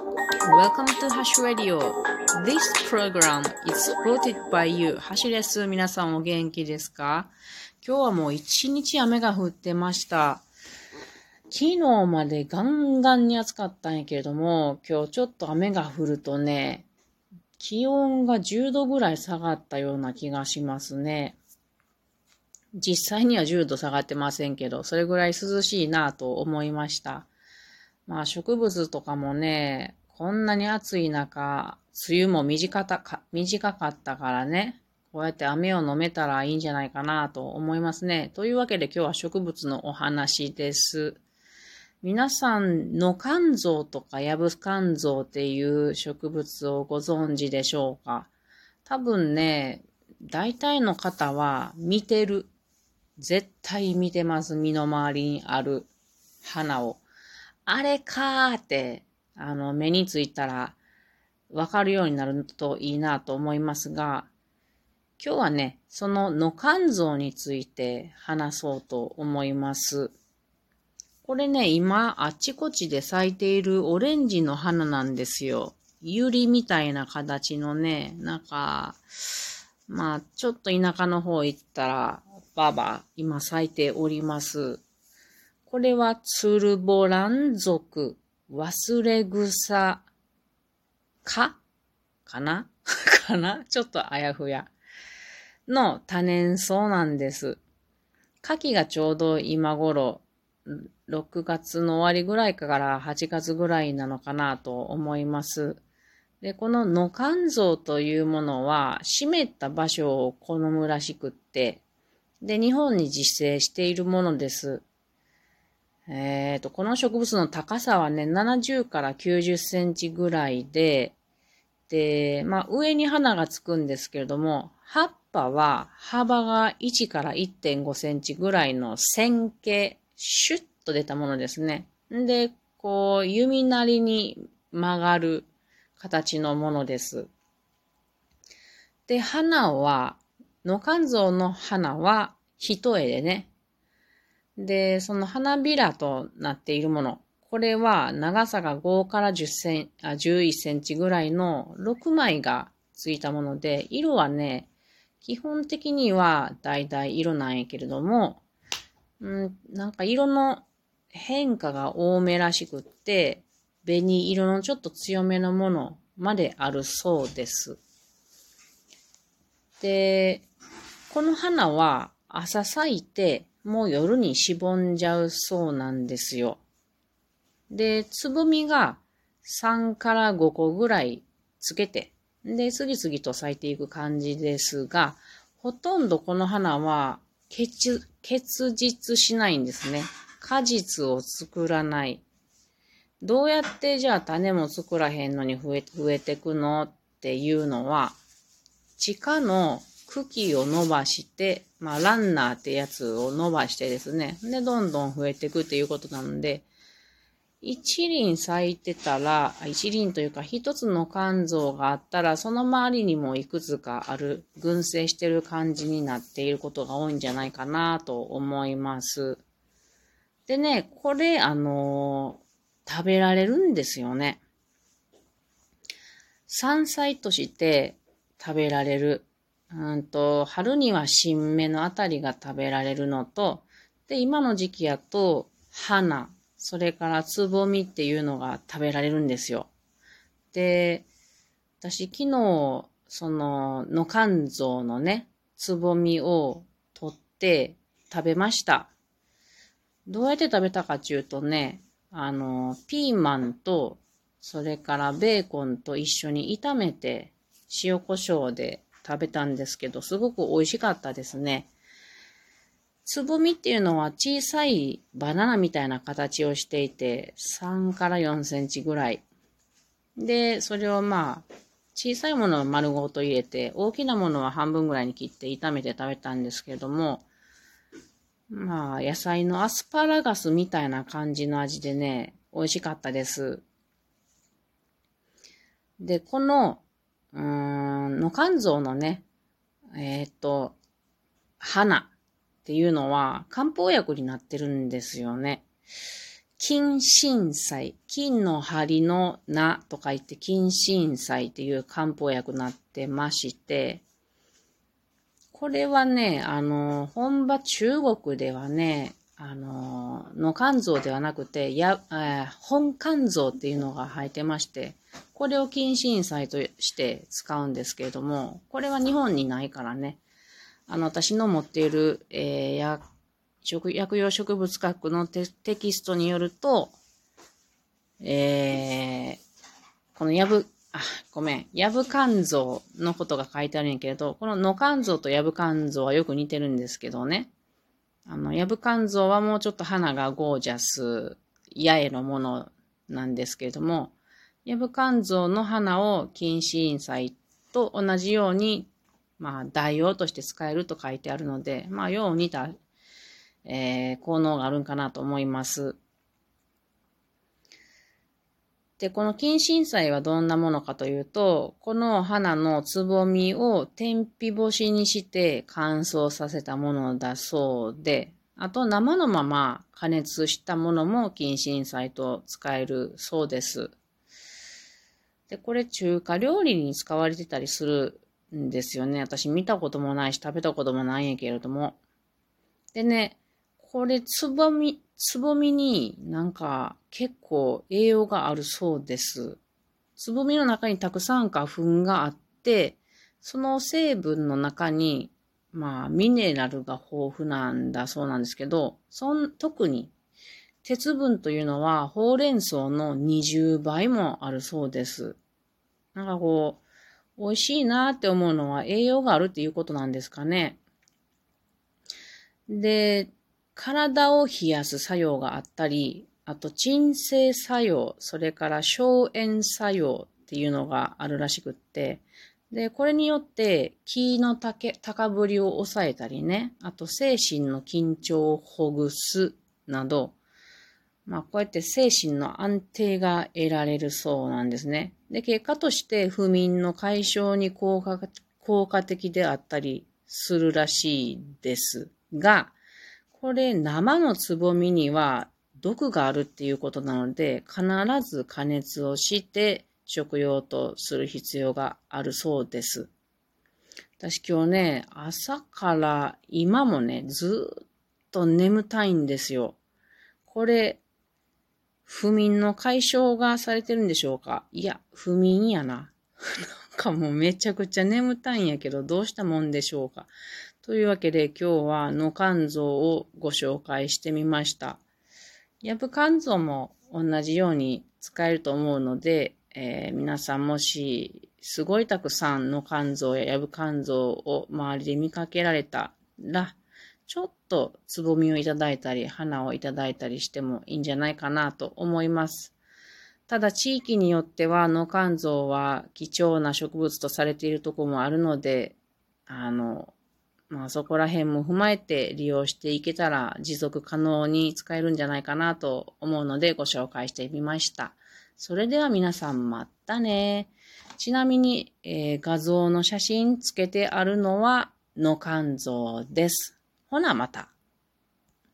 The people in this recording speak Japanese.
Welcome to Hash Radio. This program is supported by you. ハシです。皆さんお元気ですか？今日はもう一日雨が降ってました。昨日までガンガンに暑かったんやけれども、今日ちょっと雨が降るとね、気温が10度ぐらい下がったような気がしますね。実際には10度下がってませんけど、それぐらい涼しいなと思いました。まあ植物とかもね、こんなに暑い中、梅雨も短か短かったからね、こうやって雨を飲めたらいいんじゃないかなと思いますね。というわけで今日は植物のお話です。皆さん、の肝臓とかヤブ肝臓っていう植物をご存知でしょうか？多分ね、大体の方は見てる。絶対見てます。身の回りにある花を。あれかーって、あの、目についたらわかるようになるといいなと思いますが、今日はね、そのの肝臓について話そうと思います。これね、今、あちこちで咲いているオレンジの花なんですよ。ユリみたいな形のね、なんか、まあ、ちょっと田舎の方行ったら、ババ、今咲いております。これはツルボラン属忘れ草か？かな？かな？ちょっとあやふや。の多年草なんです。牡蠣がちょうど今頃、6月の終わりぐらいから8月ぐらいなのかなと思います。で、この野肝臓というものは湿った場所を好むらしくって、で、日本に自生しているものです。えっ、ー、と、この植物の高さはね、70から90センチぐらいで、で、まあ、上に花がつくんですけれども、葉っぱは幅が1から1.5センチぐらいの線形、シュッと出たものですね。で、こう、弓なりに曲がる形のものです。で、花は、野肝臓の花は一重でね、で、その花びらとなっているもの。これは長さが5から10センあ11センチぐらいの6枚がついたもので、色はね、基本的には橙色なんやけれども、うん、なんか色の変化が多めらしくって、紅色のちょっと強めのものまであるそうです。で、この花は朝咲いてもう夜にしぼんじゃうそうなんですよ。で、つぼみが3から5個ぐらいつけて、で、次々と咲いていく感じですが、ほとんどこの花は結結実しないんですね。果実を作らない。どうやってじゃあ種も作らへんのに増え増えてくのっていうのは、地下の茎を伸ばして、まあ、ランナーってやつを伸ばしてですね、で、どんどん増えていくっていうことなので、一輪咲いてたら、一輪というか一つの肝臓があったら、その周りにもいくつかある、群生してる感じになっていることが多いんじゃないかなと思います。でね、これ、あのー、食べられるんですよね。山菜として食べられる。うんと、春には新芽のあたりが食べられるのと、で、今の時期やと、花、それからつぼみっていうのが食べられるんですよ。で、私昨日、その、の肝臓のね、つぼみを取って食べました。どうやって食べたかっていうとね、あの、ピーマンと、それからベーコンと一緒に炒めて、塩コショウで食べたんですけど、すごく美味しかったですね。つぼみっていうのは小さいバナナみたいな形をしていて、3から4センチぐらい。で、それをまあ、小さいものは丸ごと入れて、大きなものは半分ぐらいに切って炒めて食べたんですけれども、まあ、野菜のアスパラガスみたいな感じの味でね、美味しかったです。で、このうーん、の肝臓のね、えっ、ー、と、花っていうのは漢方薬になってるんですよね。金震災。金の針の名とか言って金震災っていう漢方薬になってまして、これはね、あの、本場中国ではね、あの、の肝臓ではなくて、や、えー、本肝臓っていうのが入ってまして、これを近親菜として使うんですけれども、これは日本にないからね、あの、私の持っている、えー、薬、用植物学のテキストによると、えー、このやぶ、あ、ごめん。ヤブ肝臓のことが書いてあるんやけれど、この野肝臓とヤブ肝臓はよく似てるんですけどね。あの、ヤブ肝臓はもうちょっと花がゴージャス、八重のものなんですけれども、ヤブ肝臓の花を禁止院祭と同じように、まあ、代用として使えると書いてあるので、まあ、よう似た、えー、効能があるんかなと思います。で、この近親菜はどんなものかというと、この花のつぼみを天日干しにして乾燥させたものだそうで、あと生のまま加熱したものも近親菜と使えるそうです。で、これ中華料理に使われてたりするんですよね。私見たこともないし食べたこともないんやけれども。でね、これつぼみ、つぼみになんか結構栄養があるそうです。つぼみの中にたくさん花粉があって、その成分の中に、まあ、ミネラルが豊富なんだそうなんですけど、そん、特に鉄分というのはほうれん草の20倍もあるそうです。なんかこう、美味しいなって思うのは栄養があるっていうことなんですかね。で、体を冷やす作用があったり、あと鎮静作用、それから消炎作用っていうのがあるらしくって、で、これによって気の高ぶりを抑えたりね、あと精神の緊張をほぐすなど、まあこうやって精神の安定が得られるそうなんですね。で、結果として不眠の解消に効果効果的であったりするらしいですが、これ生のつぼみには毒があるっていうことなので、必ず加熱をして食用とする必要があるそうです。私今日ね、朝から今もね、ずっと眠たいんですよ。これ、不眠の解消がされてるんでしょうか？いや、不眠やな。なんかもうめちゃくちゃ眠たいんやけど、どうしたもんでしょうか？というわけで今日は野肝臓をご紹介してみました。ヤブ肝臓も同じように使えると思うので、えー、皆さんもしすごいたくさんの肝臓やヤブ肝臓を周りで見かけられたら、ちょっとつぼみをいただいたり、花をいただいたりしてもいいんじゃないかなと思います。ただ地域によっては脳肝臓は貴重な植物とされているとこもあるので、あの、まあそこら辺も踏まえて利用していけたら持続可能に使えるんじゃないかなと思うのでご紹介してみました。それでは皆さんまたね。ちなみに、えー、画像の写真つけてあるのはの肝臓です。ほなまた。